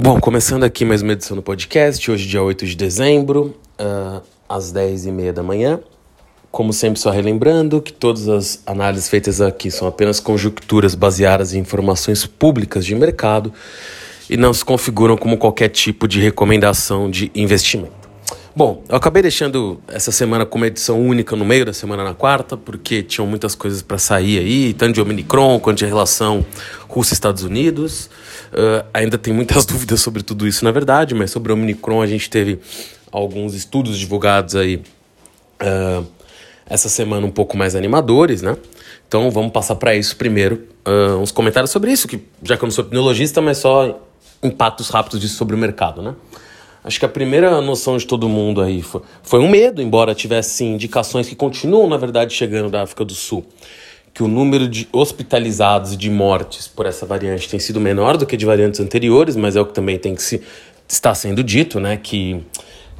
Bom, começando aqui mais uma edição do podcast, hoje dia 8 de dezembro, uh, às 10h30 da manhã. Como sempre, só relembrando que todas as análises feitas aqui são apenas conjecturas baseadas em informações públicas de mercado e não se configuram como qualquer tipo de recomendação de investimento. Bom, eu acabei deixando essa semana com uma edição única no meio da semana na quarta, porque tinham muitas coisas para sair aí, tanto de Omicron quanto de relação Rússia-Estados Unidos. Uh, ainda tem muitas dúvidas sobre tudo isso, na verdade, mas sobre o Omicron a gente teve alguns estudos divulgados aí uh, essa semana um pouco mais animadores, né? Então vamos passar para isso primeiro, uh, uns comentários sobre isso, que já que eu não sou epidemiologista, mas só impactos rápidos disso sobre o mercado, né? Acho que a primeira noção de todo mundo aí foi, foi um medo, embora tivesse indicações que continuam, na verdade, chegando da África do Sul, que o número de hospitalizados e de mortes por essa variante tem sido menor do que de variantes anteriores, mas é o que também tem que se está sendo dito, né, que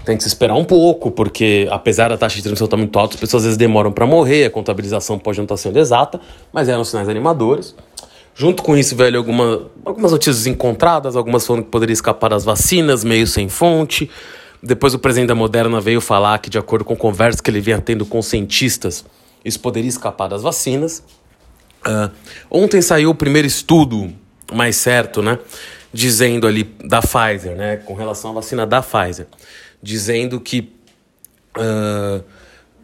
tem que se esperar um pouco, porque apesar da taxa de transmissão estar muito alta, as pessoas às vezes demoram para morrer, a contabilização pode não estar sendo exata, mas eram sinais animadores. Junto com isso, velho, alguma, algumas notícias encontradas, algumas falando que poderia escapar das vacinas, meio sem fonte. Depois o presidente da Moderna veio falar que, de acordo com conversas que ele vinha tendo com cientistas, isso poderia escapar das vacinas. Uh, ontem saiu o primeiro estudo mais certo, né? Dizendo ali da Pfizer, né? Com relação à vacina da Pfizer, dizendo que uh,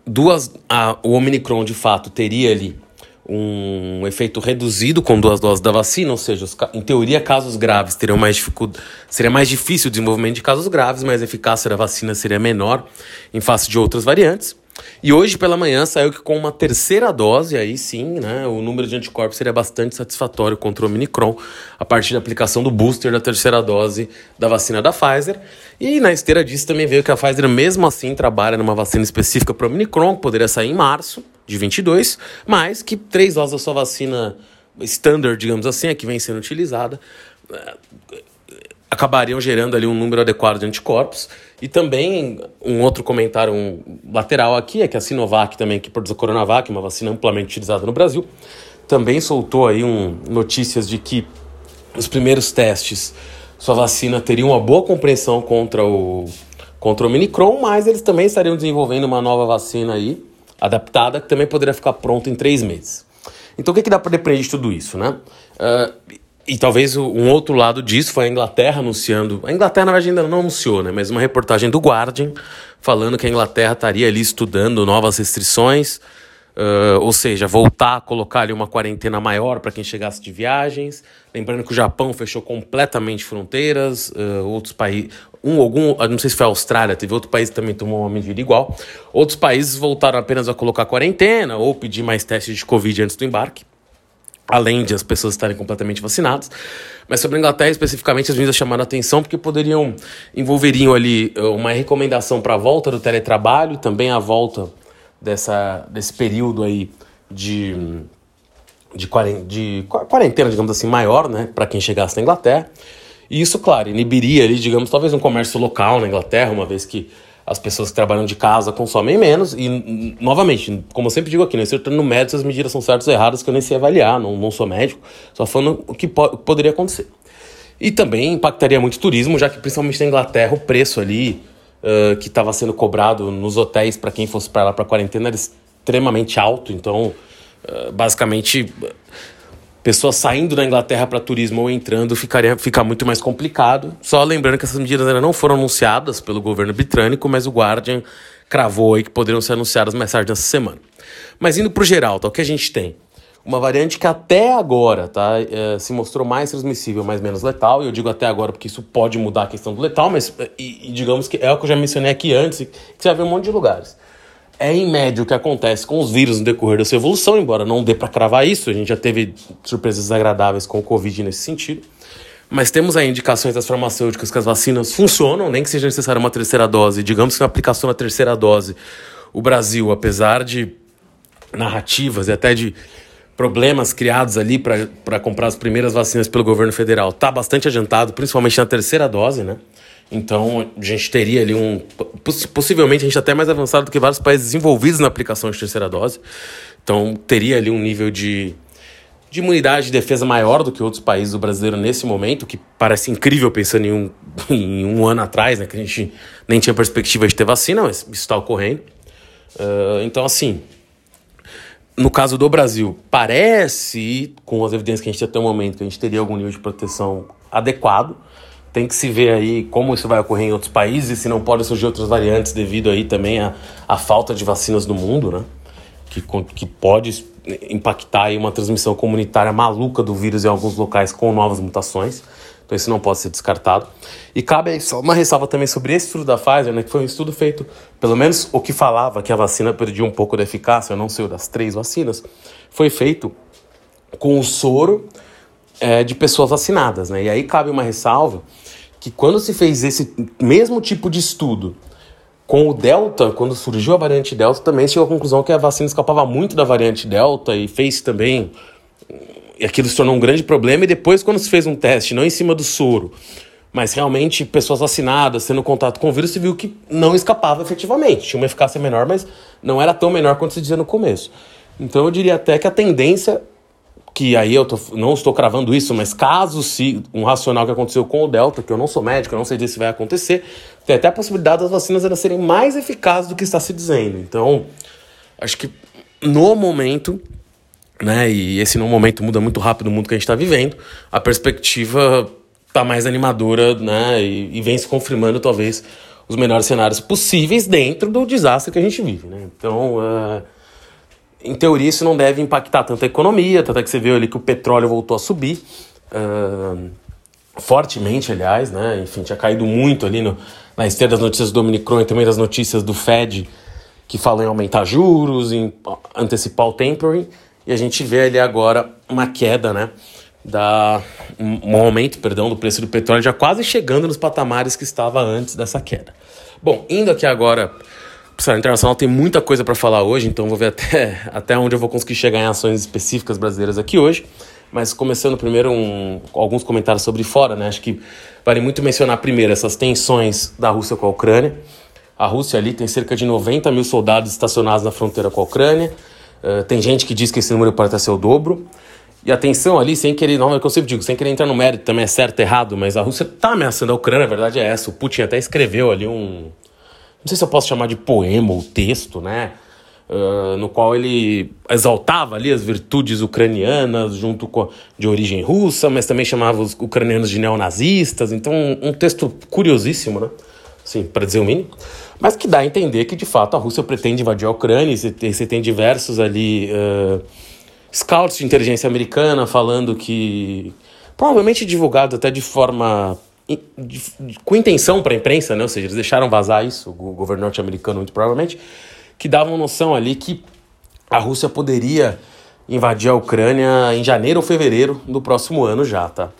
duas, a, o Omicron de fato teria ali um efeito reduzido com duas doses da vacina, ou seja, os, em teoria, casos graves teriam mais dificuldade, seria mais difícil o desenvolvimento de casos graves, mas a eficácia da vacina seria menor em face de outras variantes. E hoje pela manhã saiu que com uma terceira dose, aí sim, né, o número de anticorpos seria bastante satisfatório contra o Omicron a partir da aplicação do booster da terceira dose da vacina da Pfizer. E na esteira disso também veio que a Pfizer mesmo assim trabalha numa vacina específica para o Omicron, que poderia sair em março de 22, mas que três doses da sua vacina standard, digamos assim, a que vem sendo utilizada, eh, acabariam gerando ali um número adequado de anticorpos. E também um outro comentário um lateral aqui é que a Sinovac também, que produz a Coronavac, uma vacina amplamente utilizada no Brasil, também soltou aí um, notícias de que os primeiros testes sua vacina teria uma boa compreensão contra o contra o Minicron, mas eles também estariam desenvolvendo uma nova vacina aí adaptada que também poderia ficar pronta em três meses. Então o que, que dá para depender de tudo isso, né? Uh, e talvez um outro lado disso foi a Inglaterra anunciando. A Inglaterra, na verdade, ainda não anunciou, né? Mas uma reportagem do Guardian falando que a Inglaterra estaria ali estudando novas restrições, uh, ou seja, voltar a colocar ali uma quarentena maior para quem chegasse de viagens. Lembrando que o Japão fechou completamente fronteiras, uh, outros países. Um, algum, não sei se foi a Austrália, teve outro país que também tomou uma medida igual. Outros países voltaram apenas a colocar quarentena ou pedir mais testes de Covid antes do embarque além de as pessoas estarem completamente vacinadas. Mas sobre a Inglaterra, especificamente, as medidas chamaram a atenção porque poderiam, envolveriam ali eh, uma recomendação para a volta do teletrabalho, também a volta dessa, desse período aí de, de, de quarentena, digamos assim, maior, né, para quem chegasse na Inglaterra. E isso, claro, inibiria ali, digamos, talvez um comércio local na Inglaterra, uma vez que as pessoas que trabalham de casa consomem menos. E, novamente, como eu sempre digo aqui, não estou no médico se as medidas são certas ou erradas, que eu nem sei avaliar, não, não sou médico, só falando o que po poderia acontecer. E também impactaria muito o turismo, já que principalmente na Inglaterra o preço ali uh, que estava sendo cobrado nos hotéis para quem fosse para lá para quarentena era extremamente alto. Então, uh, basicamente, pessoas saindo da Inglaterra para turismo ou entrando ficaria ficar muito mais complicado. Só lembrando que essas medidas ainda não foram anunciadas pelo governo britânico, mas o Guardian cravou aí que poderiam ser anunciadas mais tarde nessa semana. Mas indo para o geral, tá, o que a gente tem? Uma variante que até agora tá, é, se mostrou mais transmissível, mas menos letal. E eu digo até agora porque isso pode mudar a questão do letal, mas e, e digamos que é o que eu já mencionei aqui antes, que você vai ver um monte de lugares é em média o que acontece com os vírus no decorrer da sua evolução, embora não dê para cravar isso, a gente já teve surpresas desagradáveis com o Covid nesse sentido. Mas temos aí indicações das farmacêuticas que as vacinas funcionam, nem que seja necessária uma terceira dose. Digamos que na aplicação da terceira dose, o Brasil, apesar de narrativas e até de problemas criados ali para comprar as primeiras vacinas pelo governo federal, está bastante adiantado, principalmente na terceira dose, né? Então, a gente teria ali um. Possivelmente, a gente até mais avançado do que vários países desenvolvidos na aplicação de terceira dose. Então, teria ali um nível de, de imunidade e defesa maior do que outros países do brasileiro nesse momento, que parece incrível pensando em um, em um ano atrás, né, que a gente nem tinha perspectiva de ter vacina, mas isso está ocorrendo. Uh, então, assim, no caso do Brasil, parece, com as evidências que a gente tem até o momento, que a gente teria algum nível de proteção adequado. Tem que se ver aí como isso vai ocorrer em outros países, se não podem surgir outras variantes devido aí também à, falta de vacinas no mundo, né? Que, que pode impactar aí uma transmissão comunitária maluca do vírus em alguns locais com novas mutações. Então isso não pode ser descartado. E cabe aí só uma ressalva também sobre esse estudo da Pfizer, né, que foi um estudo feito, pelo menos o que falava que a vacina perdia um pouco da eficácia, eu não sei o das três vacinas, foi feito com o soro é, de pessoas vacinadas. Né? E aí cabe uma ressalva que quando se fez esse mesmo tipo de estudo com o Delta, quando surgiu a variante Delta, também chegou à conclusão que a vacina escapava muito da variante Delta e fez também. E aquilo se tornou um grande problema. E depois, quando se fez um teste, não em cima do soro, mas realmente pessoas vacinadas, tendo contato com o vírus, se viu que não escapava efetivamente. Tinha uma eficácia menor, mas não era tão menor quanto se dizia no começo. Então eu diria até que a tendência que aí eu tô, não estou cravando isso, mas caso se um racional que aconteceu com o Delta, que eu não sou médico, eu não sei dizer se vai acontecer, tem até a possibilidade das vacinas elas serem mais eficazes do que está se dizendo. Então, acho que no momento, né, e esse no momento muda muito rápido o mundo que a gente está vivendo, a perspectiva está mais animadora, né, e, e, vem se confirmando talvez os melhores cenários possíveis dentro do desastre que a gente vive, né. Então, uh, em teoria, isso não deve impactar tanto a economia, tanto é que você vê ali que o petróleo voltou a subir. Uh, fortemente, aliás, né? Enfim, tinha caído muito ali no, na esteira das notícias do Omicron e também das notícias do Fed, que falam em aumentar juros, em antecipar o tapering. E a gente vê ali agora uma queda, né? Da, um aumento, perdão, do preço do petróleo já quase chegando nos patamares que estava antes dessa queda. Bom, indo aqui agora Pessoal, internacional tem muita coisa para falar hoje, então vou ver até, até onde eu vou conseguir chegar em ações específicas brasileiras aqui hoje. Mas começando primeiro um, alguns comentários sobre fora, né? Acho que vale muito mencionar primeiro essas tensões da Rússia com a Ucrânia. A Rússia ali tem cerca de 90 mil soldados estacionados na fronteira com a Ucrânia. Uh, tem gente que diz que esse número pode até ser o dobro. E a tensão ali, sem querer, não é o que eu sempre digo, sem querer entrar no mérito também é certo, errado, mas a Rússia está ameaçando a Ucrânia, a verdade é essa. O Putin até escreveu ali um, não sei se eu posso chamar de poema ou texto, né? Uh, no qual ele exaltava ali as virtudes ucranianas junto com de origem russa, mas também chamava os ucranianos de neonazistas. Então, um, texto curiosíssimo, né? Sim, para dizer o mínimo. Mas que dá a entender que, de fato, a Rússia pretende invadir a Ucrânia. E você, você tem diversos ali uh, scouts de inteligência americana falando que, provavelmente divulgado até de forma com intenção para a imprensa, né? ou seja, eles deixaram vazar isso, o governo norte-americano muito provavelmente, que davam noção ali que a Rússia poderia invadir a Ucrânia em janeiro ou fevereiro do próximo ano já, tá?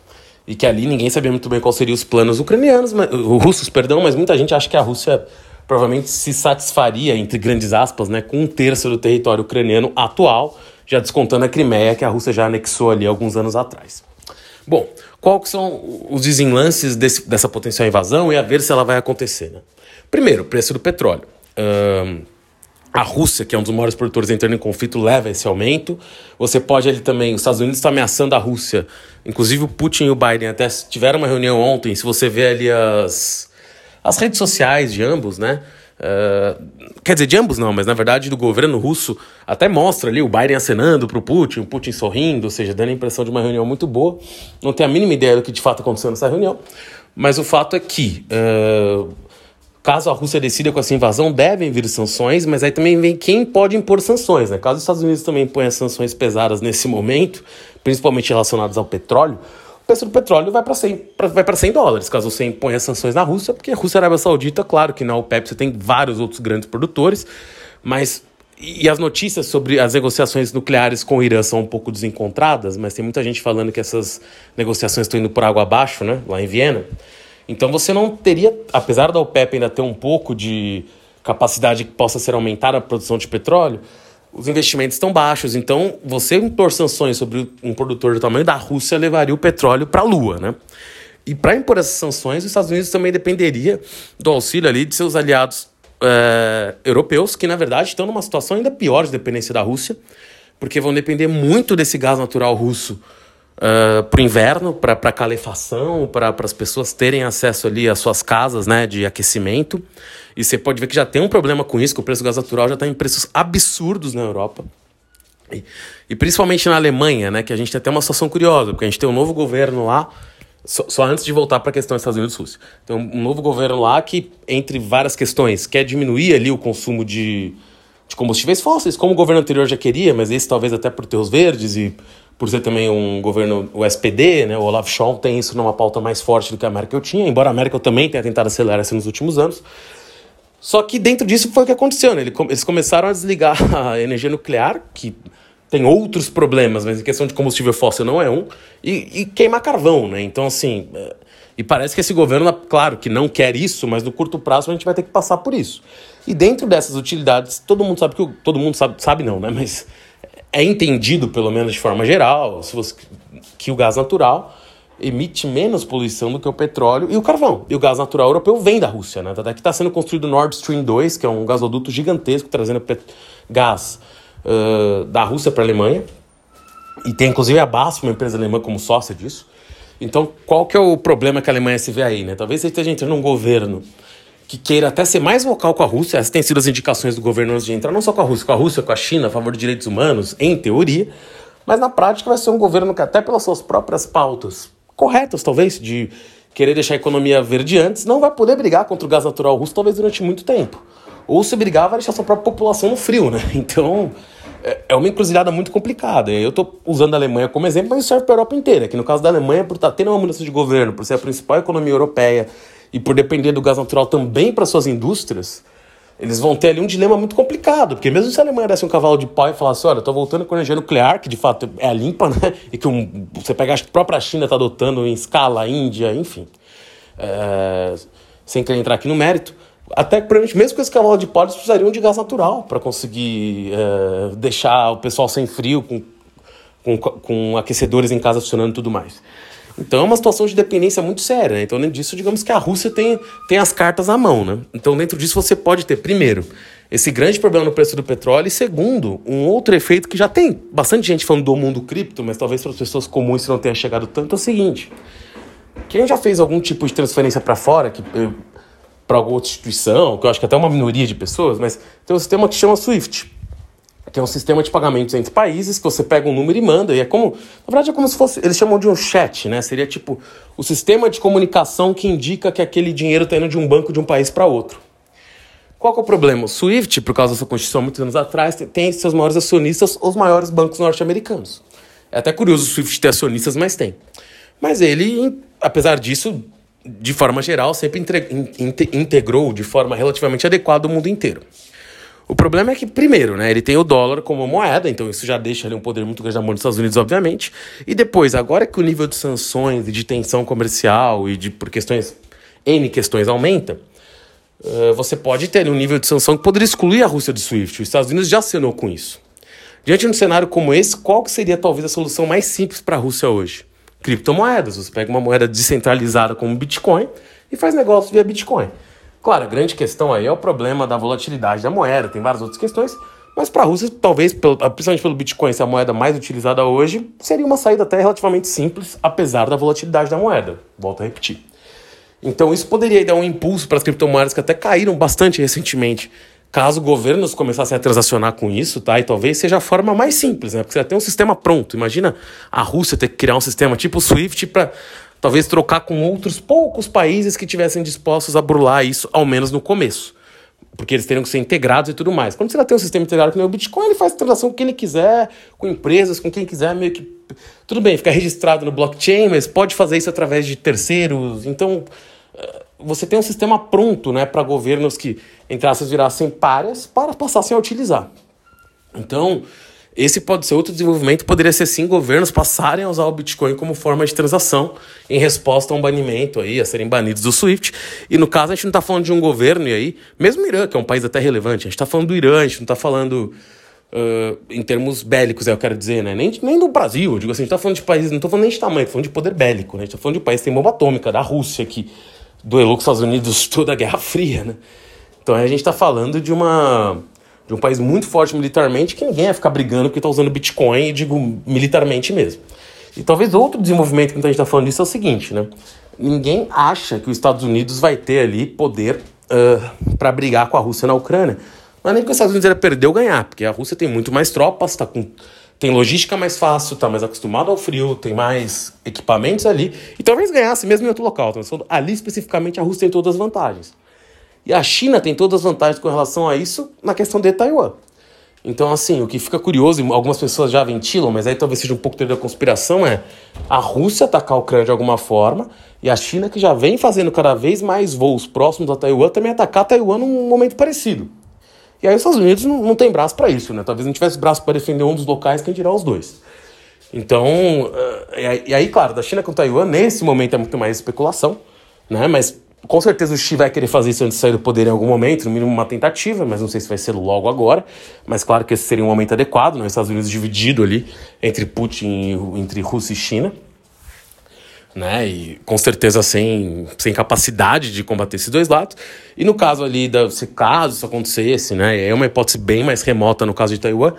E que ali ninguém sabia muito bem quais seriam os planos ucranianos, mas, russos, perdão, mas muita gente acha que a Rússia provavelmente se satisfaria, entre grandes aspas, né, com um terço do território ucraniano atual, já descontando a Crimeia, que a Rússia já anexou ali alguns anos atrás. Bom, quais são os desenlances desse, dessa potencial invasão e a ver se ela vai acontecer. Né? Primeiro, preço do petróleo. Um, a Rússia, que é um dos maiores produtores entrando em conflito, leva esse aumento. Você pode ali também, os Estados Unidos está ameaçando a Rússia. Inclusive o Putin e o Biden até tiveram uma reunião ontem. Se você vê ali as, as redes sociais de ambos, né? Uh, quer dizer, de ambos não, mas na verdade do governo russo até mostra ali o Biden acenando para o Putin, o Putin sorrindo, ou seja, dando a impressão de uma reunião muito boa. Não tenho a mínima ideia do que de fato aconteceu nessa reunião, mas o fato é que, uh, caso a Rússia decida com essa invasão, devem vir sanções, mas aí também vem quem pode impor sanções. Né? Caso os Estados Unidos também ponham sanções pesadas nesse momento, principalmente relacionadas ao petróleo, o preço do petróleo vai para 100, vai 100 dólares, caso você imponha sanções na Rússia, porque a Rússia e a Arábia Saudita, claro que na OPEP você tem vários outros grandes produtores, mas e as notícias sobre as negociações nucleares com o Irã são um pouco desencontradas, mas tem muita gente falando que essas negociações estão indo por água abaixo, né, lá em Viena. Então você não teria, apesar da OPEP ainda ter um pouco de capacidade que possa ser aumentada a produção de petróleo, os investimentos estão baixos. Então, você impor sanções sobre um produtor do tamanho da Rússia levaria o petróleo para a Lua, né? E para impor essas sanções, os Estados Unidos também dependeria do auxílio ali de seus aliados é, europeus, que na verdade estão numa situação ainda pior de dependência da Rússia. porque vão depender muito desse gás natural russo uh, para o inverno, para calefação, para as pessoas terem acesso ali às suas casas né, de aquecimento. E você pode ver que já tem um problema com isso, que o preço do gás natural já está em preços absurdos na Europa. E, e, principalmente na Alemanha, né, que a gente tem até uma situação curiosa, porque a gente tem um novo governo lá, só, só antes de voltar para a questão dos Estados Unidos e Rússia. Tem um, novo governo lá que, entre várias questões, quer diminuir ali o consumo de, de combustíveis fósseis, como o governo anterior já queria, mas esse talvez até por ter os verdes e por ser também um governo, o SPD, né, o Olaf Scholz tem isso numa pauta mais forte do que a Merkel tinha, embora a Merkel também tenha tentado acelerar isso nos últimos anos. Só que dentro disso foi o que aconteceu, né? Eles começaram a desligar a energia nuclear, que tem outros problemas, mas em questão de combustível fóssil não é um, e, e queimar carvão, né? Então, assim, é, e parece que esse governo, claro, que não quer isso, mas no curto prazo a gente vai ter que passar por isso. E dentro dessas utilidades, todo mundo sabe que todo mundo sabe, sabe não, né? Mas é entendido, pelo menos de forma geral, se você, que o gás natural emite menos poluição do que o petróleo e o carvão. E o gás natural europeu vem da Rússia, né? Até que está sendo construído o Nord Stream 2, que é um gasoduto gigantesco trazendo gás uh, da Rússia para a Alemanha. E tem inclusive a BASF, uma empresa alemã, como sócia disso. Então, qual que é o problema que a Alemanha se vê aí, né? Talvez você esteja entrando num governo que queira até ser mais vocal com a Rússia, essas têm sido as indicações do governo antes de entrar, não só com a Rússia, com a Rússia, com a China, a favor de direitos humanos, em teoria, mas na prática vai ser um governo que até pelas suas próprias pautas, corretas talvez, de querer deixar a economia verde antes, não vai poder brigar contra o gás natural russo talvez durante muito tempo. Ou se brigar, vai deixar sua própria população no frio, né? Então, é, é uma encruzilhada muito complicada. Eu estou usando a Alemanha como exemplo, mas isso serve para a Europa inteira. Que no caso da Alemanha, por estar tá tendo uma mudança de governo, por ser a principal economia europeia, e por depender do gás natural também para suas indústrias, eles vão ter ali um dilema muito complicado, porque mesmo se a Alemanha desse um cavalo de pau e falasse, olha, estou voltando com energia nuclear, que de fato é limpa, né? E que um, você pega, a própria China está adotando em escala, a Índia, enfim. É, sem querer entrar aqui no mérito, até que mesmo com esse cavalo de pau eles precisariam de gás natural para conseguir é, deixar o pessoal sem frio, com, com, com aquecedores em casa funcionando e tudo mais. Então é uma situação de dependência muito séria. Né? Então, dentro disso, digamos que a Rússia tem, tem as cartas à mão. Né? Então, dentro disso, você pode ter, primeiro, esse grande problema no preço do petróleo, e segundo, um outro efeito que já tem bastante gente falando do mundo cripto, mas talvez para as pessoas comuns isso não tenha chegado tanto, é o seguinte: quem já fez algum tipo de transferência para fora, que eh, para alguma outra instituição, que eu acho que até uma minoria de pessoas, mas tem um sistema que chama SWIFT que é um sistema de pagamentos entre países, que você pega um número e manda, e é como, na verdade é como se fosse, eles chamam de um chat, né? Seria tipo o sistema de comunicação que indica que aquele dinheiro está indo de um banco de um país para outro. Qual é o problema? O SWIFT, por causa da sua constituição muitos anos atrás, tem seus maiores acionistas os maiores bancos norte-americanos. É até curioso o SWIFT ter acionistas, mas tem. Mas ele, apesar disso, de forma geral, sempre integrou de forma relativamente adequada o mundo inteiro. O problema é que, primeiro, né, ele tem o dólar como moeda, então isso já deixa ali um poder muito grande na mão dos Estados Unidos, obviamente. E depois, agora que o nível de sanções e de tensão comercial e de por questões, N questões aumenta, uh, você pode ter um nível de sanção que poderia excluir a Rússia do SWIFT. Os Estados Unidos já assinou com isso. Diante de um cenário como esse, qual que seria talvez a solução mais simples para a Rússia hoje? Criptomoedas. Você pega uma moeda descentralizada como Bitcoin e faz negócio via Bitcoin. Claro, a grande questão aí é o problema da volatilidade da moeda, tem várias outras questões, mas para a Rússia, talvez, principalmente pelo Bitcoin ser a moeda mais utilizada hoje, seria uma saída até relativamente simples, apesar da volatilidade da moeda. Volto a repetir. Então isso poderia dar um impulso para as criptomoedas que até caíram bastante recentemente, caso governos começassem a transacionar com isso, tá? E talvez seja a forma mais simples, né? Porque você já tem um sistema pronto. Imagina a Rússia ter que criar um sistema tipo SWIFT para talvez trocar com outros poucos países que tivessem dispostos a burlar isso, ao menos no começo. Porque eles teriam que ser integrados e tudo mais. Quando você já tem um sistema integrado que nem o Bitcoin, ele faz transação com quem ele quiser, com empresas, com quem quiser, meio que. Tudo bem, fica registrado no blockchain, mas pode fazer isso através de terceiros. Então, eh, você tem um sistema pronto né, para governos que, entre aspas, virassem páreas para passassem a utilizar. Então, esse pode ser outro desenvolvimento, poderia ser sim governos passarem a usar o Bitcoin como forma de transação em resposta a um banimento aí, a serem banidos do SWIFT. E no caso a gente não está falando de um governo e aí, mesmo o Irã, que é um país até relevante, a gente está falando do Irã, a gente não está falando uh, em termos bélicos, é eu quero dizer, né? Nem, nem do Brasil, eu digo assim, a gente está falando de países, não estou falando nem de tamanho, estou falando de poder bélico, né? A gente está falando de um país que tem bomba atômica, da Rússia, que duelou com os Estados Unidos toda a Guerra Fria, né? Então a gente está falando de uma de um país muito forte militarmente, que ninguém ia ficar brigando porque está usando Bitcoin, e digo militarmente mesmo. E talvez outro desenvolvimento que a gente está falando disso é o seguinte, né? Ninguém acha que os Estados Unidos vai ter ali poder uh, para brigar com a Rússia na Ucrânia. Não é nem que os Estados Unidos ia perder ou ganhar, porque a Rússia tem muito mais tropas, tá com, tem logística mais fácil, está mais acostumado ao frio, tem mais equipamentos ali, e talvez ganhasse mesmo em outro local. Então, ali especificamente a Rússia tem todas as vantagens. E a China tem todas as vantagens com relação a isso na questão de Taiwan. Então, assim, o que fica curioso, e algumas pessoas já ventilam, mas aí talvez seja um pouco teoria da conspiração, é a Rússia atacar a Ucrânia de alguma forma e a China, que já vem fazendo cada vez mais voos próximos a Taiwan, também atacar Taiwan num momento parecido. E aí os Estados Unidos não, não tem braço para isso, né? Talvez não tivesse braço para defender um dos locais, quem dirá os dois. Então, uh, e aí, claro, da China com Taiwan, nesse momento é muito mais especulação, né? Mas com certeza o Xi vai querer fazer isso antes de sair do poder em algum momento, no mínimo uma tentativa, mas não sei se vai ser logo agora. Mas claro que esse seria um momento adequado, né? Os Estados Unidos dividido ali entre Putin, entre Rússia e China. Né? E com certeza sem, sem capacidade de combater esses dois lados. E no caso ali, da, se caso isso acontecesse, né? É uma hipótese bem mais remota no caso de Taiwan,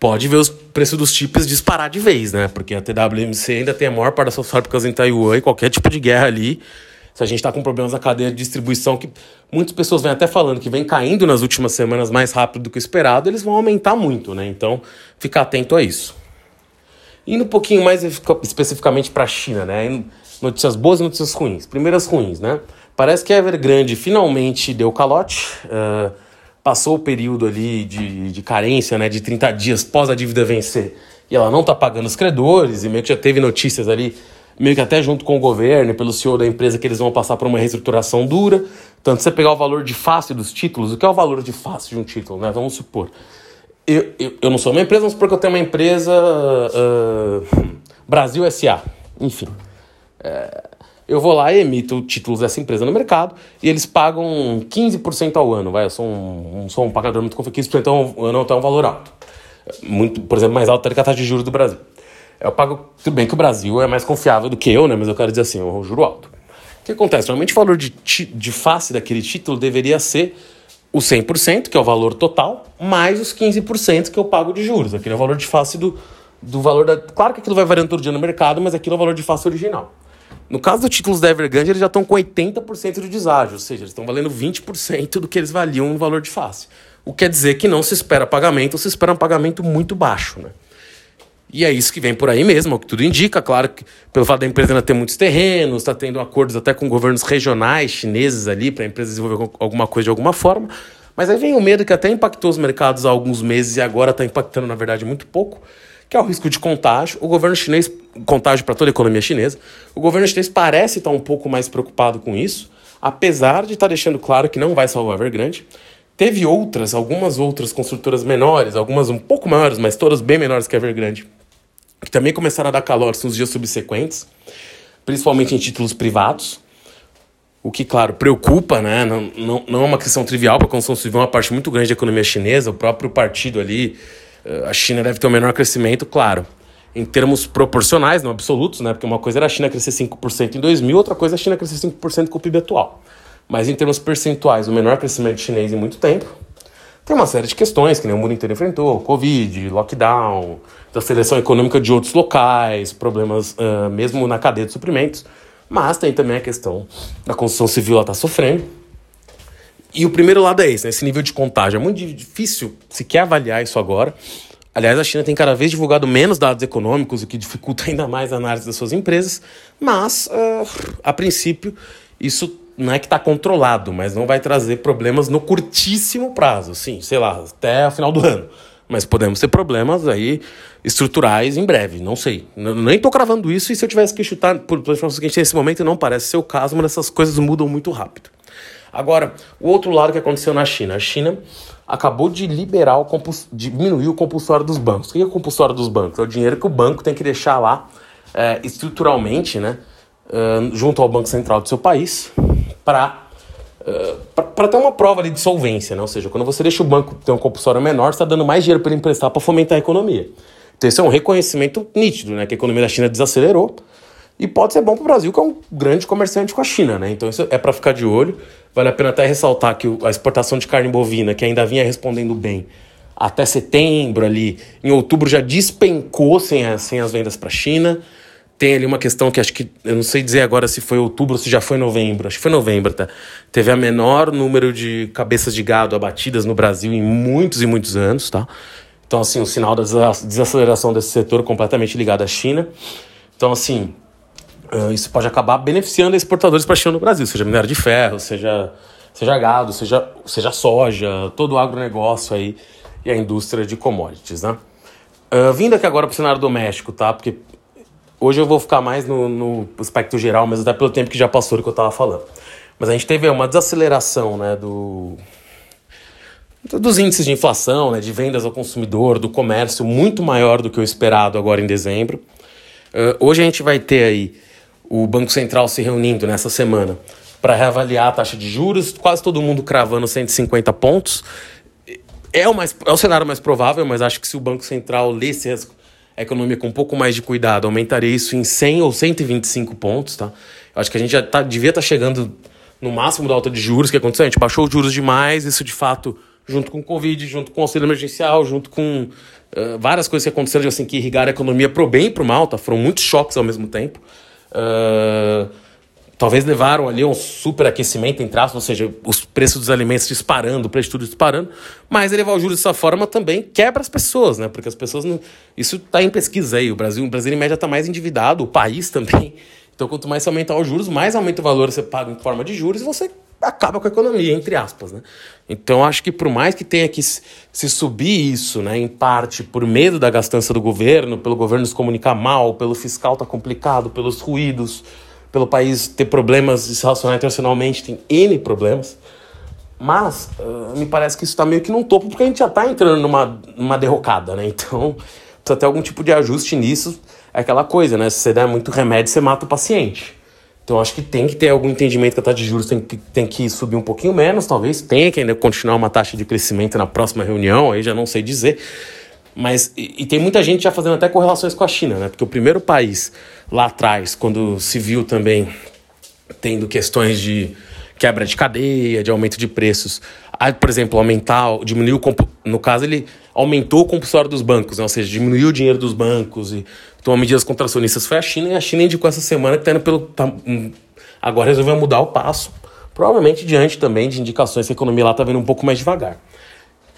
pode ver os preços dos chips disparar de vez, né? Porque a TWMC ainda tem a maior parte das suas fábricas em Taiwan e qualquer tipo de guerra ali se a gente está com problemas na cadeia de distribuição, que muitas pessoas vêm até falando que vem caindo nas últimas semanas mais rápido do que o esperado, eles vão aumentar muito, né? Então, ficar atento a isso. Indo um pouquinho mais especificamente para a China, né? Notícias boas e notícias ruins. Primeiras ruins, né? Parece que a Evergrande finalmente deu calote. Uh, passou o período ali de, de carência, né? De 30 dias pós a dívida vencer. E ela não está pagando os credores, e meio que já teve notícias ali meio que até junto com o governo, pelo CEO da empresa, que eles vão passar por uma reestruturação dura. Tanto você pegar o valor de face dos títulos, o que é o valor de face de um título, né? Vamos supor. Eu, eu, eu não sou uma empresa, vamos supor que eu tenho uma empresa uh, Brasil SA. Enfim. É, eu vou lá e emito títulos dessa empresa no mercado e eles pagam 15% ao ano. Vai, eu sou um, sou um pagador muito confiável, 15% ao ano é um valor alto. Muito, por exemplo, mais alto do que a taxa de juros do Brasil. Eu pago. Tudo bem que o Brasil é mais confiável do que eu, né? Mas eu quero dizer assim, eu juro alto. O que acontece? Normalmente o valor de, de face daquele título deveria ser o 100%, que é o valor total, mais os 15% que eu pago de juros. Aquele é o valor de face do, do valor da. Claro que aquilo vai variando todo dia no mercado, mas aquilo é o valor de face original. No caso dos títulos da Evergrande, eles já estão com 80% de deságio, ou seja, eles estão valendo 20% do que eles valiam no valor de face. O que quer dizer que não se espera pagamento, ou se espera um pagamento muito baixo, né? E é isso que vem por aí mesmo, é o que tudo indica. Claro que, pelo fato da empresa ainda ter muitos terrenos, está tendo acordos até com governos regionais chineses ali, para a empresa desenvolver alguma coisa de alguma forma. Mas aí vem o medo que até impactou os mercados há alguns meses e agora está impactando, na verdade, muito pouco, que é o risco de contágio. O governo chinês, contágio para toda a economia chinesa, o governo chinês parece estar um pouco mais preocupado com isso, apesar de estar tá deixando claro que não vai salvar a Evergrande. Teve outras, algumas outras construtoras menores, algumas um pouco maiores, mas todas bem menores que a Evergrande, que também começaram a dar calor nos dias subsequentes, principalmente em títulos privados. O que, claro, preocupa, né? Não, não, não é uma questão trivial, porque a construção civil é uma parte muito grande da economia chinesa, o próprio partido ali, eh, a China deve ter o um menor crescimento, claro, em termos proporcionais, não absolutos, né? Porque uma coisa era a China crescer 5% em 2000, outra coisa é a China crescer 5% com o PIB atual. Mas em termos percentuais, o menor crescimento chinês em muito tempo. Tem uma série de questões que nem o mundo inteiro enfrentou: Covid, lockdown, da seleção econômica de outros locais, problemas uh, mesmo na cadeia de suprimentos. Mas tem também a questão da construção civil, ela está sofrendo. E o primeiro lado é esse, né? esse nível de contágio. É muito difícil sequer avaliar isso agora. Aliás, a China tem cada vez divulgado menos dados econômicos, o que dificulta ainda mais a análise das suas empresas. Mas, uh, a princípio, isso não é que está controlado, mas não vai trazer problemas no curtíssimo prazo, sim, sei lá, até o final do ano. Mas podemos ter problemas aí estruturais em breve, não sei. Nem estou cravando isso e se eu tivesse que chutar por informações que a gente tem nesse momento, não parece ser o caso, mas essas coisas mudam muito rápido. Agora, o outro lado que aconteceu na China. A China acabou de liberar o compuls... diminuir o compulsório dos bancos. O que é o compulsório dos bancos? É o dinheiro que o banco tem que deixar lá é, estruturalmente, né? Uh, junto ao Banco Central do seu país, para uh, para ter uma prova ali de solvência, né? Ou seja, quando você deixa o banco ter um compulsório menor, você está dando mais dinheiro para ele emprestar para fomentar a economia. Então, esse é um reconhecimento nítido, né? Que a economia da China desacelerou e pode ser bom para o Brasil, que é um grande comerciante com a China, né? Então, isso é para ficar de olho. Vale a pena até ressaltar que a exportação de carne bovina, que ainda vinha respondendo bem até setembro ali, em outubro já despencou sem, a, sem as vendas para a China. Tem ali uma questão que acho que, eu não sei dizer agora se foi outubro ou se já foi novembro, acho que foi novembro, tá? Teve a menor número de cabeças de gado abatidas no Brasil em muitos e muitos anos, tá? Então, assim, o sinal da desaceleração desse setor completamente ligado à China. Então, assim, isso pode acabar beneficiando exportadores para a China no Brasil, seja minério de ferro, seja, seja gado, seja, seja soja, todo o agronegócio aí e a indústria de commodities, né? Uh, vindo aqui agora para o cenário doméstico, tá? Porque hoje eu vou ficar mais no, no aspecto geral, mas até pelo tempo que já passou do que eu estava falando. Mas a gente teve uma desaceleração, né, do, dos índices de inflação, né, de vendas ao consumidor, do comércio, muito maior do que o esperado agora em dezembro. Uh, hoje a gente vai ter aí o Banco Central se reunindo nessa semana para reavaliar a taxa de juros, quase todo mundo cravando 150 pontos. É o, mais, é o cenário mais provável, mas acho que se o Banco Central lesse a economia com um pouco mais de cuidado, aumentaria isso em 100 ou 125 pontos. Tá? Eu acho que a gente já tá, devia estar tá chegando no máximo da alta de juros que aconteceu. A gente baixou os juros demais, isso de fato, junto com o Covid, junto com o auxílio emergencial, junto com uh, várias coisas que aconteceram assim, que irrigaram a economia para o bem e para o mal. Tá? Foram muitos choques ao mesmo tempo. Uh, talvez levaram ali um superaquecimento em traços, ou seja, os preços dos alimentos disparando, o preço de tudo disparando, mas elevar o juros dessa forma também quebra as pessoas, né? Porque as pessoas não. Isso está em pesquisa aí. O Brasil, o Brasil em média está mais endividado, o país também. Então, quanto mais você aumentar os juros, mais aumenta o valor que você paga em forma de juros e você acaba com a economia, entre aspas, né? Então, acho que por mais que tenha que se subir isso, né, em parte por medo da gastança do governo, pelo governo se comunicar mal, pelo fiscal tá complicado, pelos ruídos, pelo país ter problemas de se relacionar internacionalmente, tem N problemas. Mas uh, me parece que isso está meio que num topo, porque a gente já está entrando numa, numa derrocada, né? Então, precisa ter algum tipo de ajuste nisso. É aquela coisa, né? Se você der muito remédio, você mata o paciente. Então acho que tem que ter algum entendimento que a taxa de juros tem que, tem que subir um pouquinho menos, talvez tenha que ainda continuar uma taxa de crescimento na próxima reunião, aí já não sei dizer. Mas, e, e, tem muita gente já fazendo até correlações com a China, né? Porque o primeiro país lá atrás, quando se viu também tendo questões de quebra de cadeia, de aumento de preços, aí, por exemplo, aumentar, diminuiu, no caso ele aumentou o compulsório dos bancos, né? ou seja, diminuiu o dinheiro dos bancos e tomou medidas contracionistas foi a China, e a China indicou essa semana que está indo pelo. Tá, um, agora resolveu mudar o passo, provavelmente diante também de indicações que a economia lá está vindo um pouco mais devagar.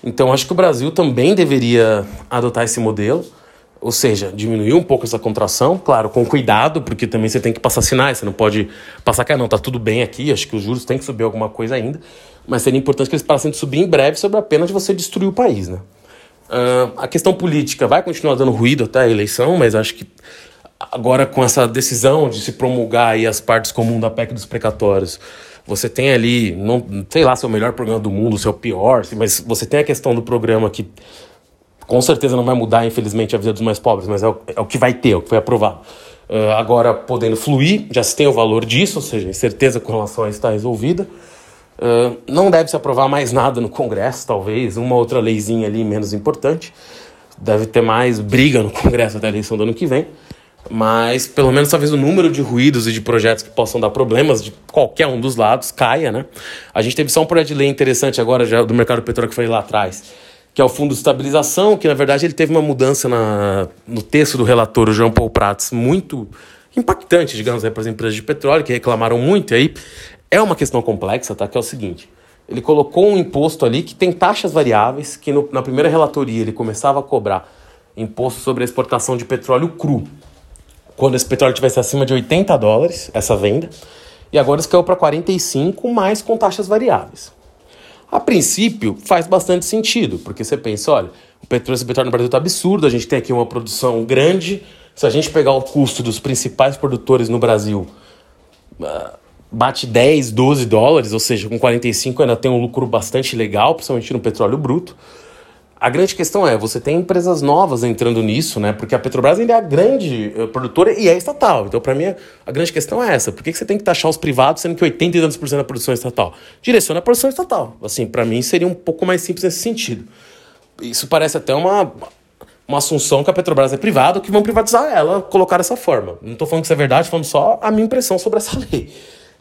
Então acho que o Brasil também deveria adotar esse modelo, ou seja, diminuir um pouco essa contração, claro, com cuidado, porque também você tem que passar sinais, você não pode passar que ah, não, tá tudo bem aqui, acho que os juros têm que subir alguma coisa ainda, mas seria importante que eles parassem de subir em breve sobre a pena de você destruir o país, né? Uh, a questão política vai continuar dando ruído até a eleição, mas acho que agora com essa decisão de se promulgar aí as partes comuns da PEC dos precatórios, você tem ali, não sei lá se é o melhor programa do mundo, se é o pior, mas você tem a questão do programa que com certeza não vai mudar, infelizmente, a vida dos mais pobres, mas é o, é o que vai ter, é o que foi aprovado. Uh, agora, podendo fluir, já se tem o valor disso, ou seja, incerteza com relação a isso está resolvida. Uh, não deve se aprovar mais nada no Congresso, talvez, uma outra leizinha ali menos importante. Deve ter mais briga no Congresso até a eleição do ano que vem. Mas pelo menos talvez o número de ruídos e de projetos que possam dar problemas de qualquer um dos lados caia, né? A gente teve só um projeto de lei interessante agora já do mercado petróleo que foi lá atrás, que é o Fundo de Estabilização, que na verdade ele teve uma mudança na, no texto do relator, o João Paul Prats, muito impactante, digamos, para as empresas de petróleo, que reclamaram muito, e aí é uma questão complexa, tá? Que é o seguinte: ele colocou um imposto ali que tem taxas variáveis, que no, na primeira relatoria ele começava a cobrar imposto sobre a exportação de petróleo cru, quando esse petróleo tivesse acima de 80 dólares, essa venda, e agora isso caiu para 45, mais com taxas variáveis. A princípio, faz bastante sentido, porque você pensa, olha, o petróleo, petróleo no Brasil está absurdo, a gente tem aqui uma produção grande, se a gente pegar o custo dos principais produtores no Brasil, uh, bate 10, 12 dólares, ou seja, com 45 ainda tem um lucro bastante legal, principalmente no petróleo bruto. A grande questão é, você tem empresas novas entrando nisso, né? Porque a Petrobras ainda é a grande uh, produtora e é estatal. Então, para mim, a grande questão é essa. Por que, que você tem que taxar os privados, sendo que 80 e por cento da produção é estatal? Direciona a produção estatal. Assim, para mim, seria um pouco mais simples nesse sentido. Isso parece até uma, uma assunção que a Petrobras é privada, que vão privatizar ela, colocar dessa forma. Não estou falando que isso é verdade, falando só a minha impressão sobre essa lei.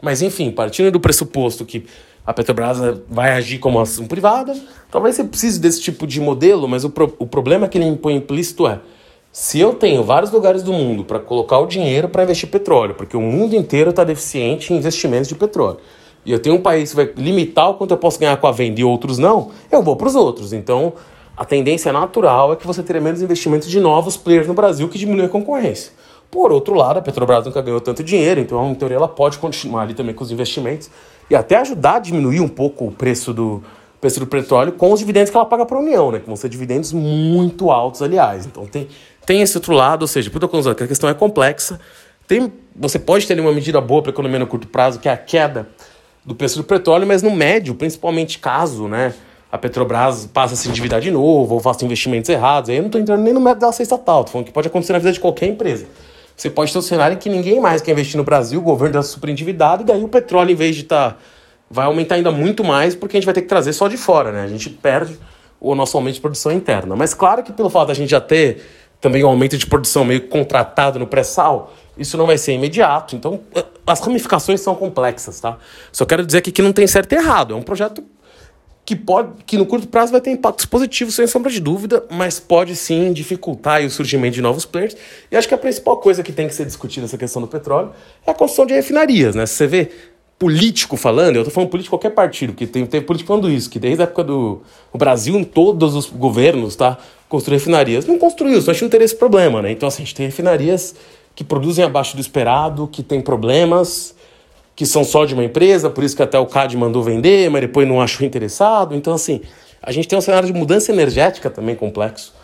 Mas enfim, partindo do pressuposto que a Petrobras vai agir como ação privada, talvez você precise desse tipo de modelo, mas o, pro, o problema que ele impõe implícito é se eu tenho vários lugares do mundo para colocar o dinheiro para investir petróleo, porque o mundo inteiro está deficiente em investimentos de petróleo, e eu tenho um país que vai limitar o quanto eu posso ganhar com a venda e outros não, eu vou para os outros. Então, a tendência natural é que você tenha menos investimentos de novos players no Brasil que diminui a concorrência. Por outro lado, a Petrobras nunca ganhou tanto dinheiro, então, em teoria, ela pode continuar ali também com os investimentos e até ajudar a diminuir um pouco o preço do, preço do petróleo com os dividendos que ela paga para a União, né? Que vão ser dividendos muito altos, aliás. Então, tem, tem esse outro lado, ou seja, que a questão é complexa. Tem, você pode ter uma medida boa para a economia no curto prazo, que é a queda do preço do petróleo, mas no médio, principalmente caso né, a Petrobras passe a se endividar de novo ou faça investimentos errados, aí eu não estou entrando nem no método dela ser estatal, estou falando que pode acontecer na vida de qualquer empresa. Você pode ter um cenário em que ninguém mais quer investir no Brasil, o governo está super endividado, e daí o petróleo, em vez de estar. Tá, vai aumentar ainda muito mais, porque a gente vai ter que trazer só de fora, né? A gente perde o nosso aumento de produção interna. Mas claro que pelo fato da gente já ter também um aumento de produção meio contratado no pré-sal, isso não vai ser imediato. Então, as ramificações são complexas, tá? Só quero dizer aqui que não tem certo e errado. É um projeto que pode, que no curto prazo vai ter impactos positivos, sem sombra de dúvida, mas pode sim dificultar o surgimento de novos players. E acho que a principal coisa que tem que ser discutida nessa questão do petróleo é a construção de refinarias, né? Você vê político falando, eu tô falando político de qualquer partido, porque tem, tem político falando isso, que desde a época do o Brasil, em todos os governos, tá? Construir refinarias. Não construiu, só a gente não teria esse problema, né? Então, assim, a gente tem refinarias que produzem abaixo do esperado, que tem problemas, que são só de uma empresa, por isso que até o CAD mandou vender, mas depois não achou interessado. Então, assim, a gente tem um cenário de mudança energética também complexo.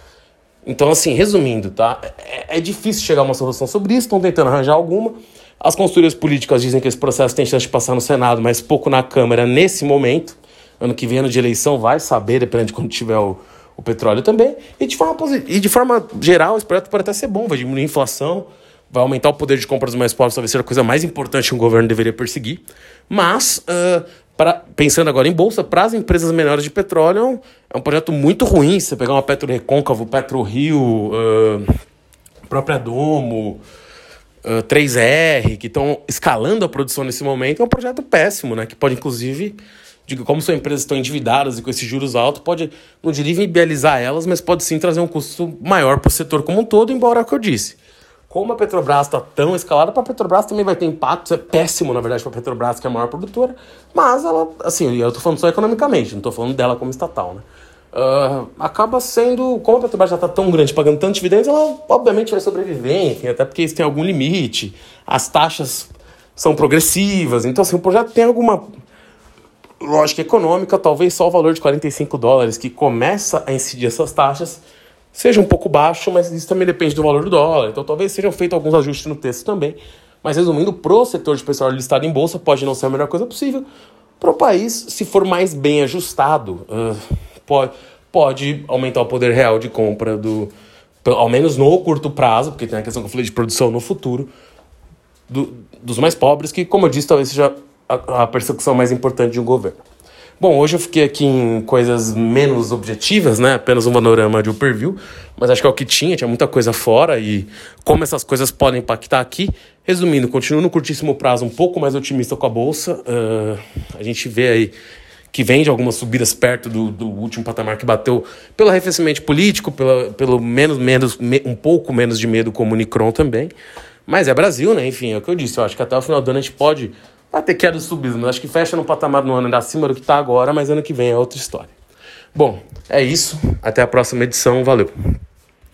Então, assim, resumindo, tá? É, é difícil chegar a uma solução sobre isso, estão tentando arranjar alguma. As consultorias políticas dizem que esse processo tem chance de passar no Senado, mas pouco na Câmara nesse momento. Ano que vem, ano de eleição, vai saber, dependendo de quando tiver o, o petróleo também. E de, forma e de forma geral, esse projeto pode até ser bom, vai diminuir a inflação, vai aumentar o poder de compra dos mais pobres, talvez seja a coisa mais importante que um governo deveria perseguir. Mas, uh, pra, pensando agora em bolsa, para as empresas menores de petróleo, é um projeto muito ruim. Você pegar uma Petro Recôncavo, Petro Rio, uh, própria Domo, uh, 3R, que estão escalando a produção nesse momento, é um projeto péssimo, né? Que pode, inclusive, digo, como são empresas estão endividadas e com esses juros altos, pode, não diria viabilizar elas, mas pode sim trazer um custo maior para o setor como um todo, embora é o que eu disse como a Petrobras está tão escalada, para a Petrobras também vai ter impacto. É péssimo, na verdade, para a Petrobras, que é a maior produtora. Mas ela, assim, eu estou falando só economicamente, não estou falando dela como estatal, né? Uh, acaba sendo, como a Petrobras já está tão grande, pagando tantos dividendos, ela obviamente vai sobreviver, enfim, até porque isso tem algum limite. As taxas são progressivas, então, assim, o projeto tem alguma lógica econômica, talvez só o valor de 45 dólares que começa a incidir essas taxas seja um pouco baixo, mas isso também depende do valor do dólar. Então talvez sejam feitos alguns ajustes no texto também. Mas resumindo, pro setor de pessoal listado em bolsa pode não ser a melhor coisa possível. Para o país, se for mais bem ajustado, uh, pode, pode aumentar o poder real de compra do, ao menos no curto prazo, porque tem a questão que eu falei de produção no futuro, do, dos mais pobres, que, como eu disse, talvez seja a, a persecução mais importante de um governo. Bom, hoje eu fiquei aqui em coisas menos objetivas, né? Apenas um panorama de overview, mas acho que é o que tinha, tinha muita coisa fora e como essas coisas podem impactar aqui. Resumindo, continuo no curtíssimo prazo um pouco mais otimista com a bolsa. Uh, a gente vê aí que vem de algumas subidas perto do, do último patamar que bateu pelo arrefecimento político, pela, pelo menos, menos me, um pouco menos de medo com o Unicron também. Mas é Brasil, né? Enfim, é o que eu disse. Eu acho que até o final do ano a gente pode Vai ter queda subir, mas acho que fecha no patamar no ano ainda acima do que está agora, mas ano que vem é outra história. Bom, é isso. Até a próxima edição. Valeu.